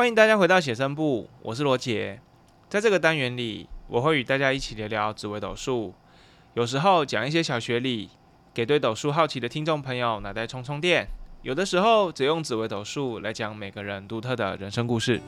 欢迎大家回到写生部，我是罗杰。在这个单元里，我会与大家一起聊聊紫微斗数，有时候讲一些小学理，给对斗数好奇的听众朋友脑袋充充电；有的时候则用紫微斗数来讲每个人独特的人生故事。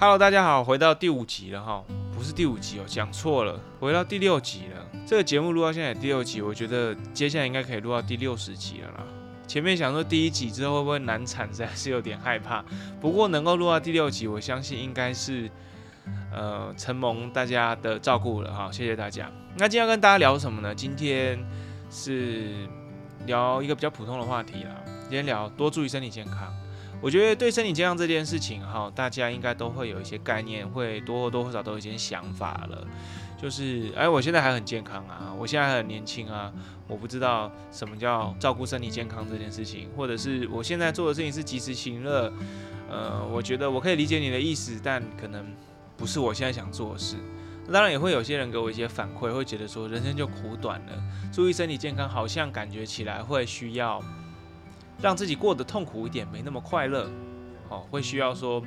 Hello，大家好，回到第五集了哈，不是第五集哦，讲错了，回到第六集了。这个节目录到现在第六集，我觉得接下来应该可以录到第六十集了啦。前面想说第一集之后会不会难产，实在是有点害怕。不过能够录到第六集，我相信应该是呃承蒙大家的照顾了哈，谢谢大家。那今天要跟大家聊什么呢？今天是聊一个比较普通的话题啦，今天聊多注意身体健康。我觉得对身体健康这件事情，哈，大家应该都会有一些概念，会多或多或少都有一些想法了。就是，哎，我现在还很健康啊，我现在还很年轻啊，我不知道什么叫照顾身体健康这件事情，或者是我现在做的事情是及时行乐。呃，我觉得我可以理解你的意思，但可能不是我现在想做的事。当然也会有些人给我一些反馈，会觉得说人生就苦短了，注意身体健康好像感觉起来会需要。让自己过得痛苦一点，没那么快乐，哦，会需要说，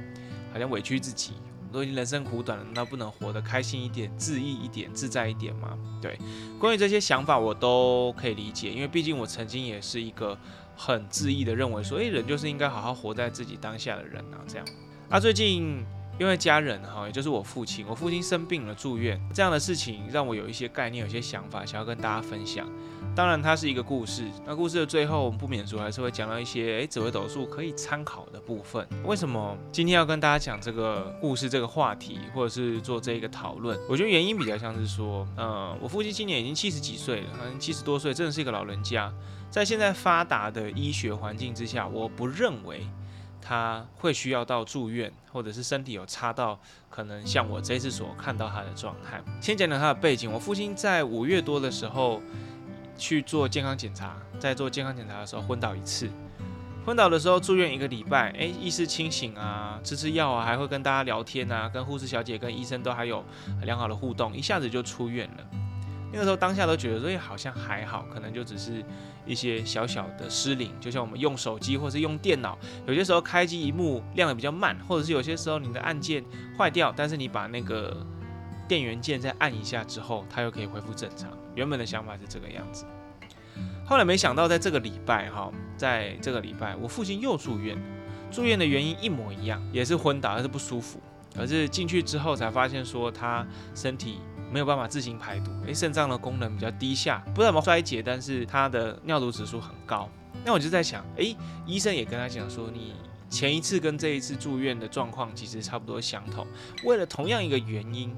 好像委屈自己，都已经人生苦短了，那不能活得开心一点、自意一点、自在一点吗？对，关于这些想法我都可以理解，因为毕竟我曾经也是一个很自意的认为说，诶，人就是应该好好活在自己当下的人啊，这样。那最近因为家人哈，也就是我父亲，我父亲生病了住院，这样的事情让我有一些概念、有些想法，想要跟大家分享。当然，它是一个故事。那故事的最后，我们不免俗还是会讲到一些诶，紫微斗数可以参考的部分。为什么今天要跟大家讲这个故事这个话题，或者是做这个讨论？我觉得原因比较像是说，呃，我父亲今年已经七十几岁了，好像七十多岁，真的是一个老人家。在现在发达的医学环境之下，我不认为他会需要到住院，或者是身体有差到可能像我这次所看到他的状态。先讲讲他的背景，我父亲在五月多的时候。去做健康检查，在做健康检查的时候昏倒一次，昏倒的时候住院一个礼拜，哎，意识清醒啊，吃吃药啊，还会跟大家聊天啊，跟护士小姐、跟医生都还有良好的互动，一下子就出院了。那个时候当下都觉得说，哎，好像还好，可能就只是一些小小的失灵，就像我们用手机或是用电脑，有些时候开机一幕亮的比较慢，或者是有些时候你的按键坏掉，但是你把那个电源键再按一下之后，它又可以恢复正常。原本的想法是这个样子，后来没想到在这个礼拜哈，在这个礼拜我父亲又住院，住院的原因一模一样，也是昏倒，还是不舒服。可是进去之后才发现说他身体没有办法自行排毒，诶，肾脏的功能比较低下，不知道怎么衰竭，但是他的尿毒指数很高。那我就在想，诶，医生也跟他讲说，你前一次跟这一次住院的状况其实差不多相同，为了同样一个原因。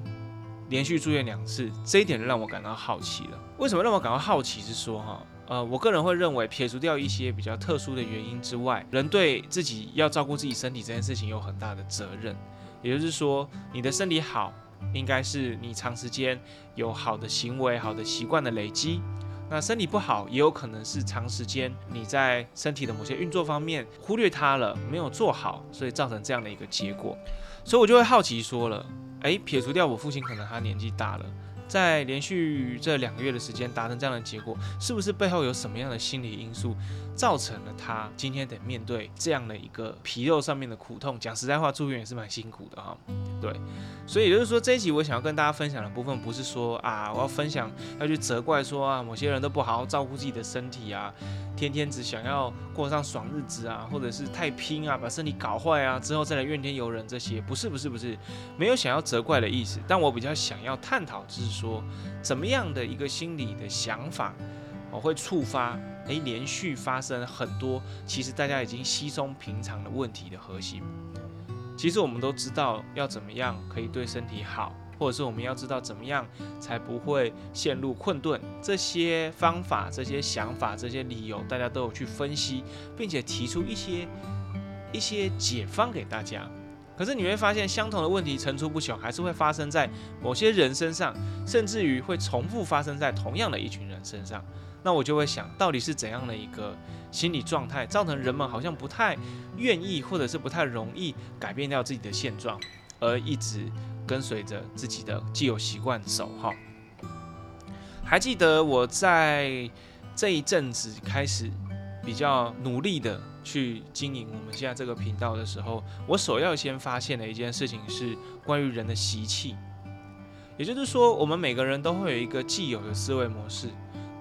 连续住院两次，这一点让我感到好奇了。为什么让我感到好奇？是说哈，呃，我个人会认为，撇除掉一些比较特殊的原因之外，人对自己要照顾自己身体这件事情有很大的责任。也就是说，你的身体好，应该是你长时间有好的行为、好的习惯的累积。那身体不好，也有可能是长时间你在身体的某些运作方面忽略它了，没有做好，所以造成这样的一个结果。所以我就会好奇说了。哎，撇除掉我父亲，可能他年纪大了，在连续这两个月的时间达成这样的结果，是不是背后有什么样的心理因素？造成了他今天得面对这样的一个皮肉上面的苦痛。讲实在话，住院也是蛮辛苦的哈。对，所以也就是说，这一集我想要跟大家分享的部分，不是说啊，我要分享要去责怪说啊，某些人都不好好照顾自己的身体啊，天天只想要过上爽日子啊，或者是太拼啊，把身体搞坏啊，之后再来怨天尤人这些，不是不是不是，没有想要责怪的意思。但我比较想要探讨，就是说，怎么样的一个心理的想法，我会触发。诶，连续发生很多，其实大家已经稀松平常的问题的核心。其实我们都知道要怎么样可以对身体好，或者是我们要知道怎么样才不会陷入困顿。这些方法、这些想法、这些理由，大家都有去分析，并且提出一些一些解方给大家。可是你会发现，相同的问题层出不穷，还是会发生在某些人身上，甚至于会重复发生在同样的一群人身上。那我就会想到底是怎样的一个心理状态，造成人们好像不太愿意，或者是不太容易改变掉自己的现状，而一直跟随着自己的既有习惯走哈。还记得我在这一阵子开始比较努力的去经营我们现在这个频道的时候，我首要先发现的一件事情是关于人的习气，也就是说，我们每个人都会有一个既有的思维模式，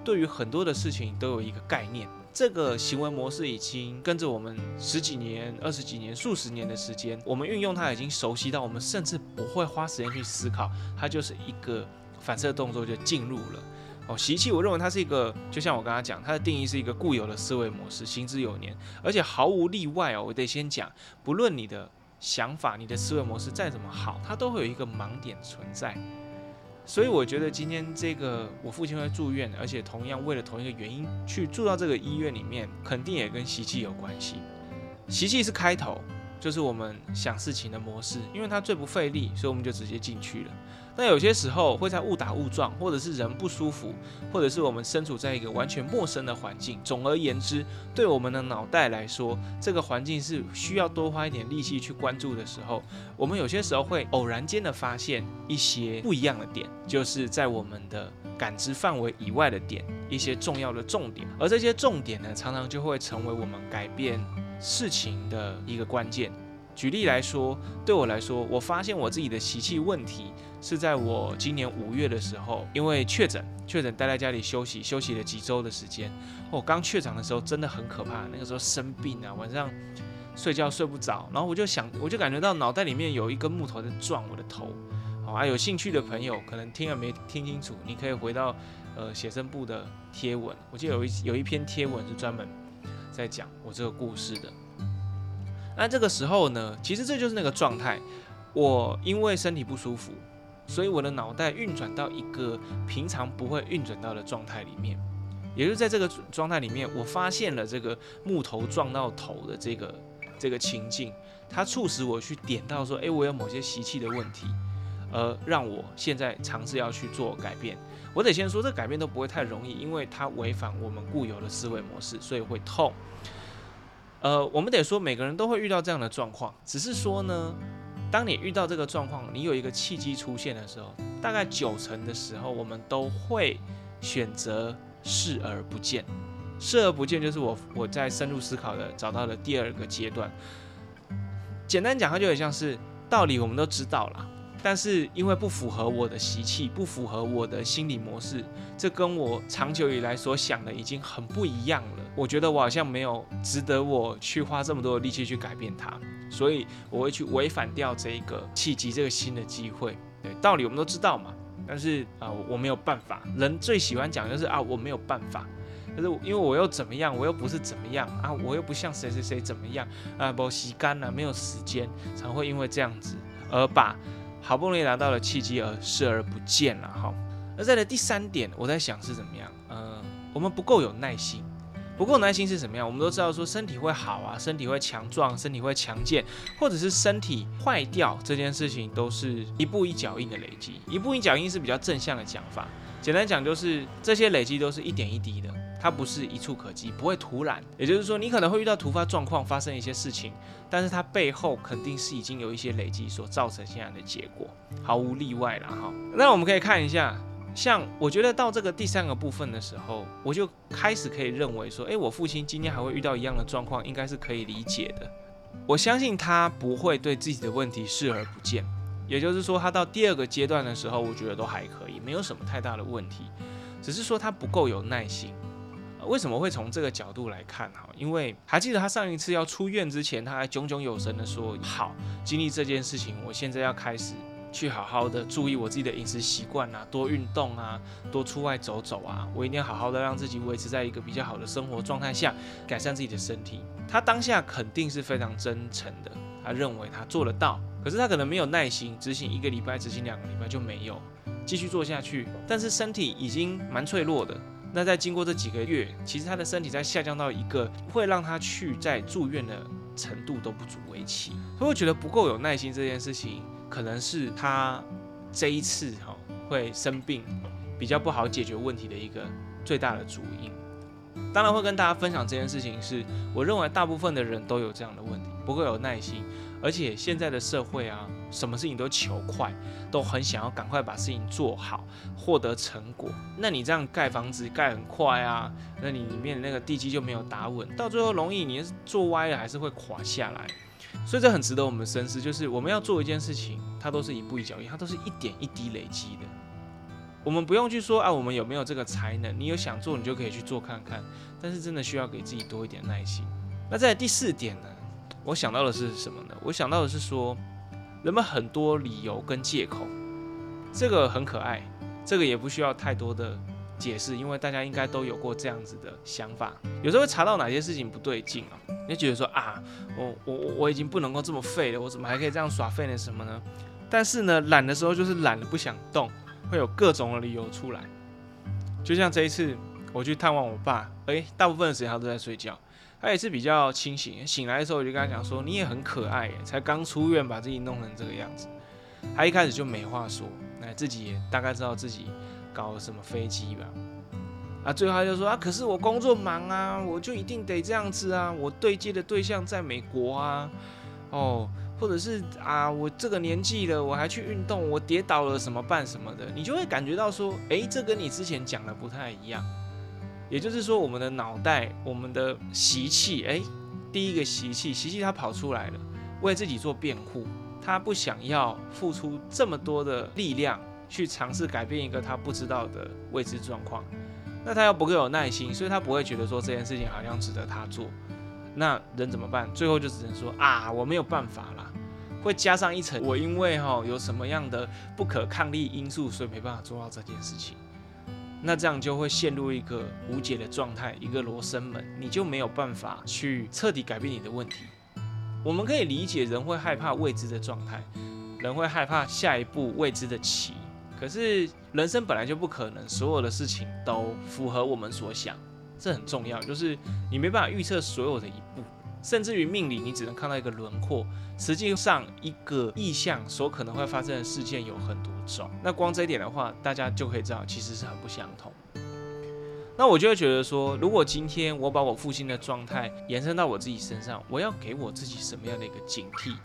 对于很多的事情都有一个概念。这个行为模式已经跟着我们十几年、二十几年、数十年的时间，我们运用它已经熟悉到我们甚至不会花时间去思考，它就是一个反射动作就进入了。哦，习气，我认为它是一个，就像我刚刚讲，它的定义是一个固有的思维模式，行之有年，而且毫无例外哦。我得先讲，不论你的想法、你的思维模式再怎么好，它都会有一个盲点存在。所以我觉得今天这个我父亲会住院，而且同样为了同一个原因去住到这个医院里面，肯定也跟习气有关系。习气是开头，就是我们想事情的模式，因为它最不费力，所以我们就直接进去了。那有些时候会在误打误撞，或者是人不舒服，或者是我们身处在一个完全陌生的环境。总而言之，对我们的脑袋来说，这个环境是需要多花一点力气去关注的时候，我们有些时候会偶然间的发现一些不一样的点，就是在我们的感知范围以外的点，一些重要的重点。而这些重点呢，常常就会成为我们改变事情的一个关键。举例来说，对我来说，我发现我自己的习气问题是在我今年五月的时候，因为确诊，确诊待在家里休息，休息了几周的时间。我刚确诊的时候真的很可怕，那个时候生病啊，晚上睡觉睡不着，然后我就想，我就感觉到脑袋里面有一根木头在撞我的头。好啊，有兴趣的朋友可能听了没听清楚，你可以回到呃写生部的贴文，我记得有一有一篇贴文是专门在讲我这个故事的。那这个时候呢，其实这就是那个状态。我因为身体不舒服，所以我的脑袋运转到一个平常不会运转到的状态里面。也就是在这个状态里面，我发现了这个木头撞到头的这个这个情境，它促使我去点到说，诶，我有某些习气的问题，而让我现在尝试要去做改变。我得先说，这改变都不会太容易，因为它违反我们固有的思维模式，所以会痛。呃，我们得说，每个人都会遇到这样的状况，只是说呢，当你遇到这个状况，你有一个契机出现的时候，大概九成的时候，我们都会选择视而不见。视而不见就是我我在深入思考的找到的第二个阶段。简单讲，它就很像是道理，我们都知道了。但是因为不符合我的习气，不符合我的心理模式，这跟我长久以来所想的已经很不一样了。我觉得我好像没有值得我去花这么多的力气去改变它，所以我会去违反掉这一个契机，这个新的机会。对，道理我们都知道嘛，但是啊，我没有办法。人最喜欢讲就是啊，我没有办法，可是因为我又怎么样，我又不是怎么样啊，我又不像谁谁谁怎么样啊，不洗干了，没有时间，才会因为这样子而把。好不容易拿到了契机而视而不见了哈，而在的第三点，我在想是怎么样？呃，我们不够有耐心，不够耐心是什么样？我们都知道说身体会好啊，身体会强壮，身体会强健，或者是身体坏掉这件事情，都是一步一脚印的累积。一步一脚印是比较正向的讲法，简单讲就是这些累积都是一点一滴的。它不是一触可及，不会突然。也就是说，你可能会遇到突发状况，发生一些事情，但是它背后肯定是已经有一些累积所造成现在的结果，毫无例外了哈。那我们可以看一下，像我觉得到这个第三个部分的时候，我就开始可以认为说，诶，我父亲今天还会遇到一样的状况，应该是可以理解的。我相信他不会对自己的问题视而不见。也就是说，他到第二个阶段的时候，我觉得都还可以，没有什么太大的问题，只是说他不够有耐心。为什么会从这个角度来看哈？因为还记得他上一次要出院之前，他还炯炯有神的说：“好，经历这件事情，我现在要开始去好好的注意我自己的饮食习惯啊，多运动啊，多出外走走啊，我一定要好好的让自己维持在一个比较好的生活状态下，改善自己的身体。”他当下肯定是非常真诚的，他认为他做得到，可是他可能没有耐心执行一个礼拜，执行两个礼拜就没有继续做下去，但是身体已经蛮脆弱的。那在经过这几个月，其实他的身体在下降到一个会让他去在住院的程度都不足为奇，所以我觉得不够有耐心这件事情，可能是他这一次哈会生病比较不好解决问题的一个最大的主因。当然会跟大家分享这件事情，是我认为大部分的人都有这样的问题，不够有耐心，而且现在的社会啊，什么事情都求快，都很想要赶快把事情做好，获得成果。那你这样盖房子盖很快啊，那你里面那个地基就没有打稳，到最后容易你做歪了还是会垮下来。所以这很值得我们深思，就是我们要做一件事情，它都是一步一脚印，它都是一点一滴累积的。我们不用去说啊，我们有没有这个才能？你有想做，你就可以去做看看。但是真的需要给自己多一点耐心。那在第四点呢？我想到的是什么呢？我想到的是说，人们很多理由跟借口，这个很可爱，这个也不需要太多的解释，因为大家应该都有过这样子的想法。有时候会查到哪些事情不对劲啊，你就觉得说啊，我我我已经不能够这么废了，我怎么还可以这样耍废呢？什么呢？但是呢，懒的时候就是懒得不想动，会有各种的理由出来。就像这一次我去探望我爸，诶，大部分的时间他都在睡觉。他也是比较清醒，醒来的时候我就跟他讲说：“你也很可爱耶，才刚出院把自己弄成这个样子。”他一开始就没话说，那自己也大概知道自己搞了什么飞机吧。啊，最后他就说：“啊，可是我工作忙啊，我就一定得这样子啊，我对接的对象在美国啊，哦，或者是啊，我这个年纪了，我还去运动，我跌倒了怎么办什么的？你就会感觉到说，诶，这跟你之前讲的不太一样。”也就是说，我们的脑袋，我们的习气，哎，第一个习气，习气它跑出来了，为自己做辩护，他不想要付出这么多的力量去尝试改变一个他不知道的未知状况，那他又不够有耐心，所以他不会觉得说这件事情好像值得他做，那人怎么办？最后就只能说啊，我没有办法啦，会加上一层，我因为哈有什么样的不可抗力因素，所以没办法做到这件事情。那这样就会陷入一个无解的状态，一个罗生门，你就没有办法去彻底改变你的问题。我们可以理解人会害怕未知的状态，人会害怕下一步未知的棋。可是人生本来就不可能所有的事情都符合我们所想，这很重要，就是你没办法预测所有的一步。甚至于命理，你只能看到一个轮廓，实际上一个意象所可能会发生的事件有很多种。那光这一点的话，大家就可以知道，其实是很不相同。那我就会觉得说，如果今天我把我父亲的状态延伸到我自己身上，我要给我自己什么样的一个警惕？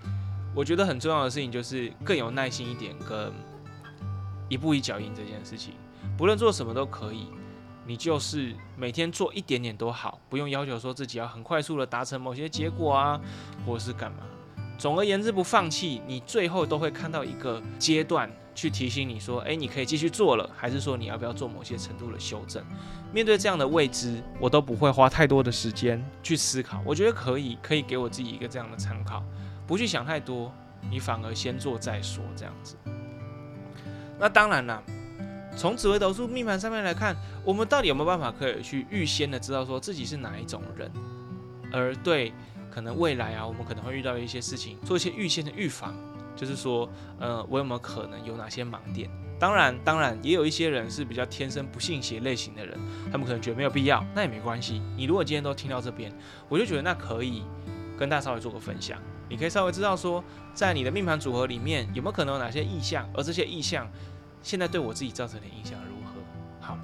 我觉得很重要的事情就是更有耐心一点，跟一步一脚印这件事情，不论做什么都可以。你就是每天做一点点都好，不用要求说自己要很快速的达成某些结果啊，或是干嘛。总而言之，不放弃，你最后都会看到一个阶段去提醒你说，诶，你可以继续做了，还是说你要不要做某些程度的修正？面对这样的未知，我都不会花太多的时间去思考。我觉得可以，可以给我自己一个这样的参考，不去想太多，你反而先做再说这样子。那当然了。从紫微斗数命盘上面来看，我们到底有没有办法可以去预先的知道说自己是哪一种人，而对可能未来啊，我们可能会遇到一些事情，做一些预先的预防，就是说，呃，我有没有可能有哪些盲点？当然，当然也有一些人是比较天生不信邪类型的人，他们可能觉得没有必要，那也没关系。你如果今天都听到这边，我就觉得那可以跟大家稍微做个分享，你可以稍微知道说，在你的命盘组合里面有没有可能有哪些意象，而这些意象。现在对我自己造成的影响如何？好，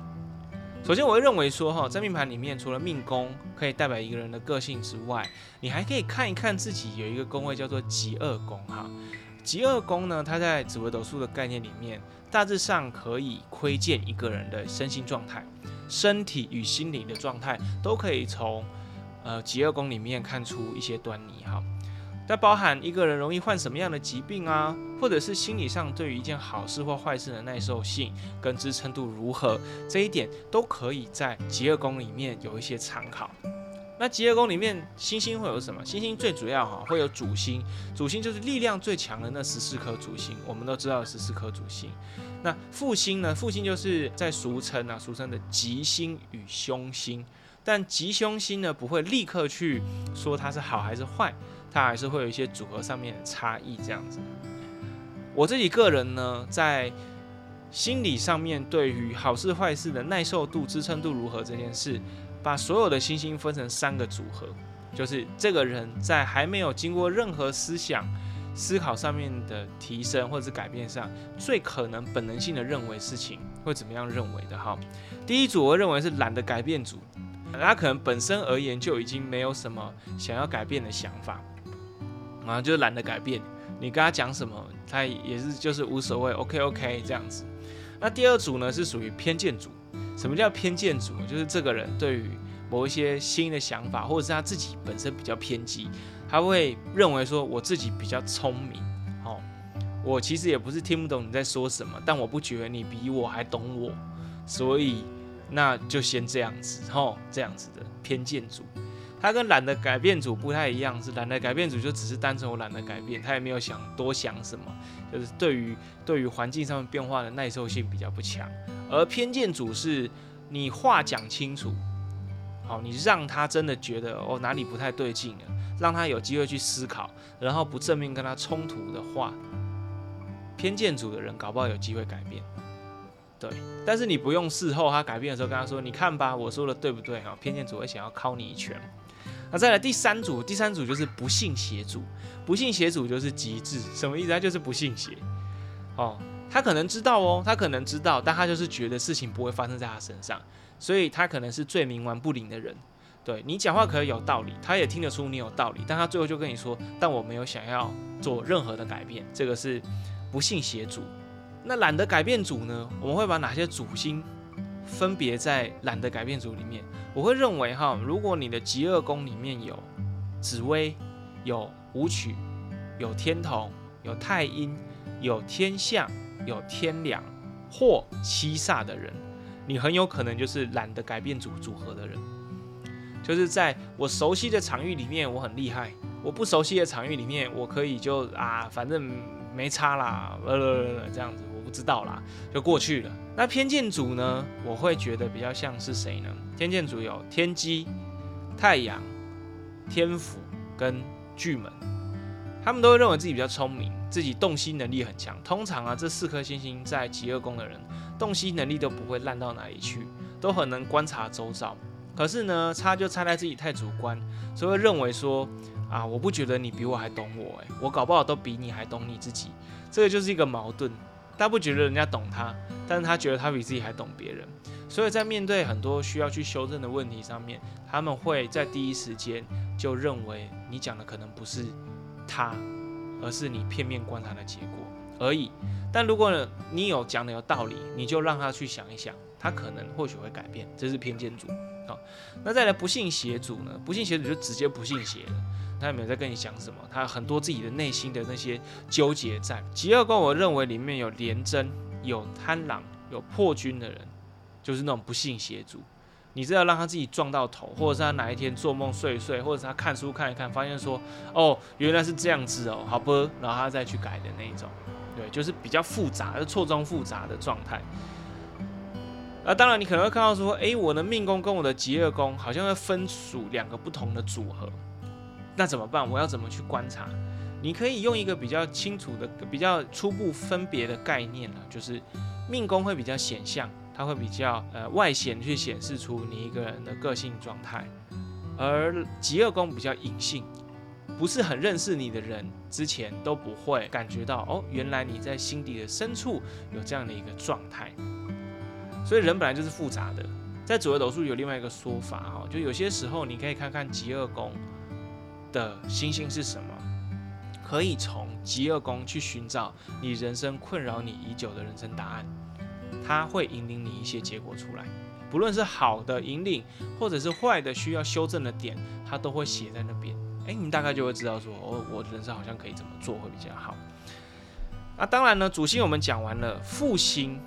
首先我会认为说哈，在命盘里面，除了命宫可以代表一个人的个性之外，你还可以看一看自己有一个宫位叫做极恶宫哈。极恶宫呢，它在紫微斗数的概念里面，大致上可以窥见一个人的身心状态，身体与心理的状态都可以从呃极恶宫里面看出一些端倪哈。它包含一个人容易患什么样的疾病啊，或者是心理上对于一件好事或坏事的耐受性跟支撑度如何，这一点都可以在极恶宫里面有一些参考。那极恶宫里面星星会有什么？星星最主要哈会有主星，主星就是力量最强的那十四颗主星，我们都知道十四颗主星。那副星呢？副星就是在俗称啊，俗称的吉星与凶星。但吉凶星呢，不会立刻去说它是好还是坏。它还是会有一些组合上面的差异，这样子。我自己个人呢，在心理上面对于好事坏事的耐受度、支撑度如何这件事，把所有的星星分成三个组合，就是这个人在还没有经过任何思想、思考上面的提升或者是改变上，最可能本能性的认为事情会怎么样认为的哈。第一组我认为是懒得改变组，他可能本身而言就已经没有什么想要改变的想法。啊，就是懒得改变，你跟他讲什么，他也是就是无所谓，OK OK 这样子。那第二组呢是属于偏见组。什么叫偏见组？就是这个人对于某一些新的想法，或者是他自己本身比较偏激，他会认为说我自己比较聪明。哦，我其实也不是听不懂你在说什么，但我不觉得你比我还懂我，所以那就先这样子，吼，这样子的偏见组。他跟懒得改变组不太一样，是懒得改变组就只是单纯我懒得改变，他也没有想多想什么，就是对于对于环境上面变化的耐受性比较不强。而偏见组是你话讲清楚，好，你让他真的觉得哦哪里不太对劲了，让他有机会去思考，然后不正面跟他冲突的话，偏见组的人搞不好有机会改变。对，但是你不用事后他改变的时候跟他说，你看吧，我说的对不对啊？偏见组会想要敲你一拳。那再来第三组，第三组就是不信邪组，不信邪组就是极致，什么意思？他就是不信邪。哦，他可能知道哦，他可能知道，但他就是觉得事情不会发生在他身上，所以他可能是最冥顽不灵的人。对你讲话可以有道理，他也听得出你有道理，但他最后就跟你说，但我没有想要做任何的改变。这个是不信邪主。那懒得改变主呢？我们会把哪些主星分别在懒得改变组里面？我会认为哈，如果你的极恶宫里面有紫薇、有武曲、有天同、有太阴、有天象、有天良或七煞的人，你很有可能就是懒得改变组组合的人。就是在我熟悉的场域里面，我很厉害；我不熟悉的场域里面，我可以就啊，反正没差啦，呃，这样子我不知道啦，就过去了。那偏见组呢？我会觉得比较像是谁呢？偏见组有天机、太阳、天府跟巨门，他们都会认为自己比较聪明，自己洞悉能力很强。通常啊，这四颗星星在极恶宫的人，洞悉能力都不会烂到哪里去，都很能观察周遭。可是呢，差就差在自己太主观，所以会认为说啊，我不觉得你比我还懂我，诶，我搞不好都比你还懂你自己。这个就是一个矛盾，他不觉得人家懂他，但是他觉得他比自己还懂别人。所以在面对很多需要去修正的问题上面，他们会在第一时间就认为你讲的可能不是他，而是你片面观察的结果而已。但如果你有讲的有道理，你就让他去想一想，他可能或许会改变。这是偏见组。好，那再来不信邪组呢？不信邪组就直接不信邪了，他也没有在跟你讲什么，他很多自己的内心的那些纠结在。极恶宫，我认为里面有廉贞、有贪狼、有破军的人。就是那种不信邪主，你是要让他自己撞到头，或者是他哪一天做梦睡一睡，或者是他看书看一看，发现说哦原来是这样子哦，好不，然后他再去改的那一种，对，就是比较复杂，是错综复杂的状态。那当然你可能会看到说，诶，我的命宫跟我的极恶宫好像会分属两个不同的组合，那怎么办？我要怎么去观察？你可以用一个比较清楚的、比较初步分别的概念了，就是命宫会比较显象。它会比较呃外显去显示出你一个人的个性状态，而极恶宫比较隐性，不是很认识你的人之前都不会感觉到哦，原来你在心底的深处有这样的一个状态。所以人本来就是复杂的，在左右斗数有另外一个说法哈，就有些时候你可以看看极恶宫的星星是什么，可以从极恶宫去寻找你人生困扰你已久的人生答案。它会引领你一些结果出来，不论是好的引领，或者是坏的需要修正的点，它都会写在那边。诶，你大概就会知道说，哦，我人生好像可以怎么做会比较好。那当然呢，主星我们讲完了，副星。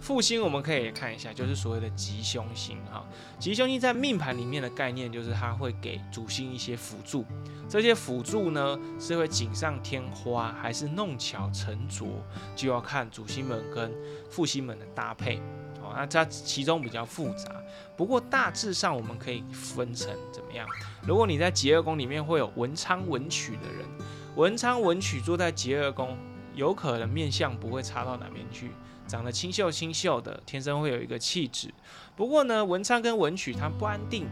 复星我们可以看一下，就是所谓的吉凶星哈。吉凶星在命盘里面的概念，就是它会给主星一些辅助。这些辅助呢，是会锦上添花，还是弄巧成拙，就要看主星们跟副星们的搭配。哦，那它其中比较复杂，不过大致上我们可以分成怎么样？如果你在极恶宫里面会有文昌文曲的人，文昌文曲坐在极恶宫，有可能面相不会差到哪边去。长得清秀清秀的，天生会有一个气质。不过呢，文昌跟文曲它不安定，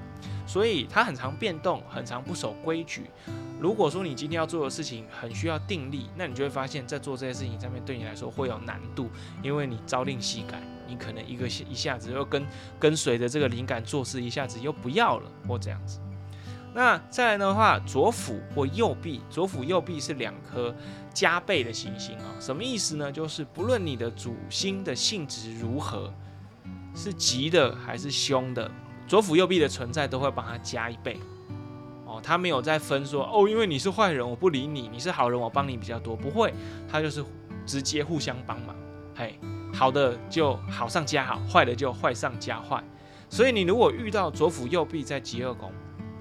所以它很常变动，很常不守规矩。如果说你今天要做的事情很需要定力，那你就会发现，在做这些事情上面对你来说会有难度，因为你朝令夕改，你可能一个一下子又跟跟随着这个灵感做事，一下子又不要了或这样子。那再来的话，左辅或右弼，左辅右弼是两颗加倍的行星啊，什么意思呢？就是不论你的主星的性质如何，是吉的还是凶的，左辅右弼的存在都会帮他加一倍。哦，他没有在分说哦，因为你是坏人，我不理你；你是好人，我帮你比较多。不会，他就是直接互相帮忙。嘿，好的就好上加好，坏的就坏上加坏。所以你如果遇到左辅右弼在极恶宫，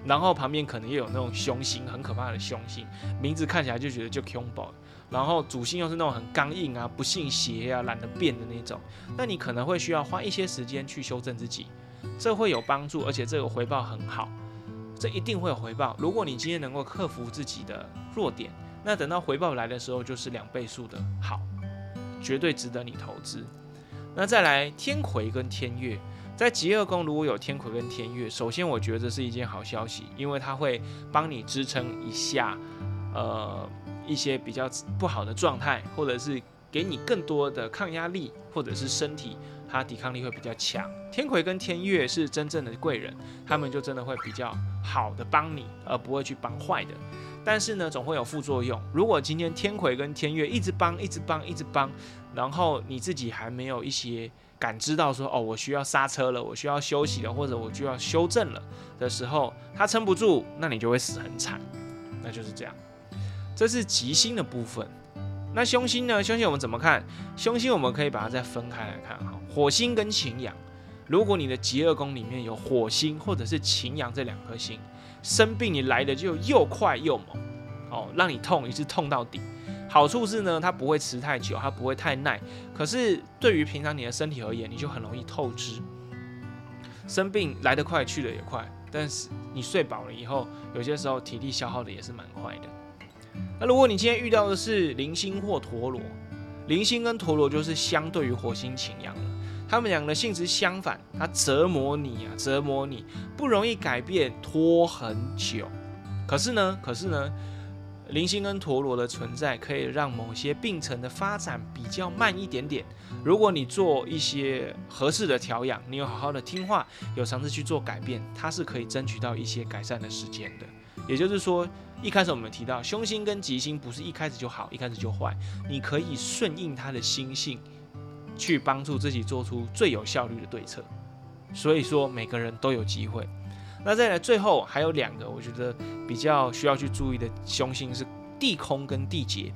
然后旁边可能又有那种凶星，很可怕的凶星，名字看起来就觉得就凶暴。然后主星又是那种很刚硬啊、不信邪啊、懒得变的那种，那你可能会需要花一些时间去修正自己，这会有帮助，而且这个回报很好。这一定会有回报。如果你今天能够克服自己的弱点，那等到回报来的时候，就是两倍数的好，绝对值得你投资。那再来天魁跟天月，在极恶宫如果有天魁跟天月，首先我觉得是一件好消息，因为它会帮你支撑一下，呃，一些比较不好的状态，或者是给你更多的抗压力，或者是身体。它抵抗力会比较强，天魁跟天月是真正的贵人，他们就真的会比较好的帮你，而不会去帮坏的。但是呢，总会有副作用。如果今天天魁跟天月一直帮，一直帮，一直帮，然后你自己还没有一些感知到说，哦，我需要刹车了，我需要休息了，或者我就要修正了的时候，他撑不住，那你就会死很惨。那就是这样，这是吉星的部分。那凶星呢？凶星我们怎么看？凶星我们可以把它再分开来看哈。火星跟擎羊，如果你的极恶宫里面有火星或者是擎羊这两颗星，生病你来的就又快又猛，哦，让你痛一次痛到底。好处是呢，它不会吃太久，它不会太耐。可是对于平常你的身体而言，你就很容易透支。生病来得快，去的也快。但是你睡饱了以后，有些时候体力消耗的也是蛮快的。那如果你今天遇到的是零星或陀螺，零星跟陀螺就是相对于火星擎羊了。他们两个的性质相反，它折磨你啊，折磨你不容易改变，拖很久。可是呢，可是呢，零星跟陀螺的存在可以让某些病程的发展比较慢一点点。如果你做一些合适的调养，你有好好的听话，有尝试去做改变，它是可以争取到一些改善的时间的。也就是说，一开始我们提到凶星跟吉星不是一开始就好，一开始就坏，你可以顺应它的心性。去帮助自己做出最有效率的对策，所以说每个人都有机会。那再来最后还有两个，我觉得比较需要去注意的凶星是地空跟地劫。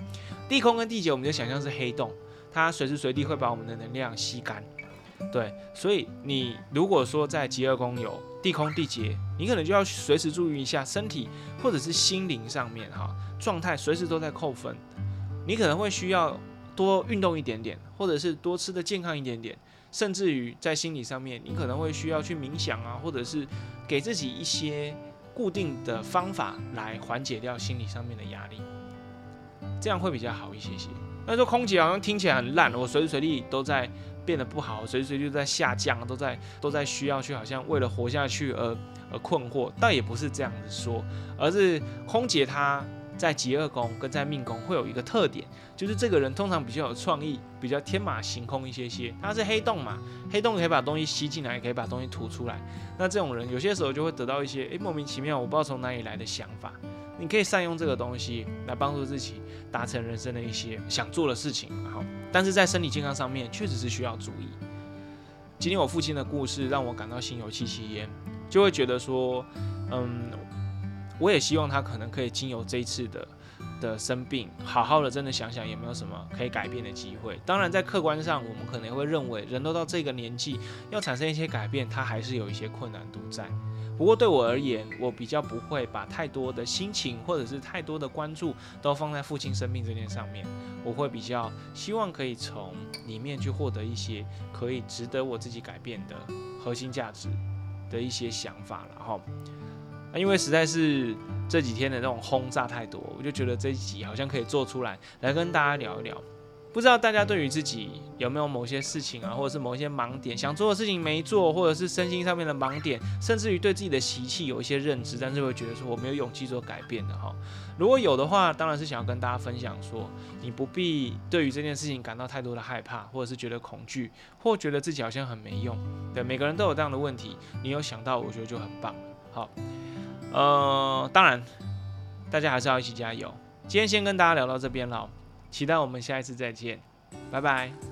地空跟地劫，我们就想象是黑洞，它随时随地会把我们的能量吸干。对，所以你如果说在极恶宫有地空地劫，你可能就要随时注意一下身体或者是心灵上面哈状态，随时都在扣分。你可能会需要。多运动一点点，或者是多吃的健康一点点，甚至于在心理上面，你可能会需要去冥想啊，或者是给自己一些固定的方法来缓解掉心理上面的压力，这样会比较好一些些。那说空姐好像听起来很烂，我随时随地都在变得不好，随时随地都在下降，都在都在需要去好像为了活下去而而困惑，倒也不是这样子说，而是空姐她。在极恶宫跟在命宫会有一个特点，就是这个人通常比较有创意，比较天马行空一些些。他是黑洞嘛，黑洞可以把东西吸进来，也可以把东西吐出来。那这种人有些时候就会得到一些诶莫名其妙，我不知道从哪里来的想法。你可以善用这个东西来帮助自己达成人生的一些想做的事情。好，但是在身体健康上面确实是需要注意。今天我父亲的故事让我感到心有戚戚焉，就会觉得说，嗯。我也希望他可能可以经由这一次的的生病，好好的真的想想有没有什么可以改变的机会。当然，在客观上，我们可能会认为人都到这个年纪，要产生一些改变，他还是有一些困难度在。不过对我而言，我比较不会把太多的心情或者是太多的关注都放在父亲生病这件上面。我会比较希望可以从里面去获得一些可以值得我自己改变的核心价值的一些想法，然后。那因为实在是这几天的那种轰炸太多，我就觉得这一集好像可以做出来，来跟大家聊一聊。不知道大家对于自己有没有某些事情啊，或者是某一些盲点，想做的事情没做，或者是身心上面的盲点，甚至于对自己的习气有一些认知，但是会觉得说我没有勇气做改变的哈。如果有的话，当然是想要跟大家分享说，你不必对于这件事情感到太多的害怕，或者是觉得恐惧，或觉得自己好像很没用。对，每个人都有这样的问题，你有想到，我觉得就很棒。好。呃，当然，大家还是要一起加油。今天先跟大家聊到这边了，期待我们下一次再见，拜拜。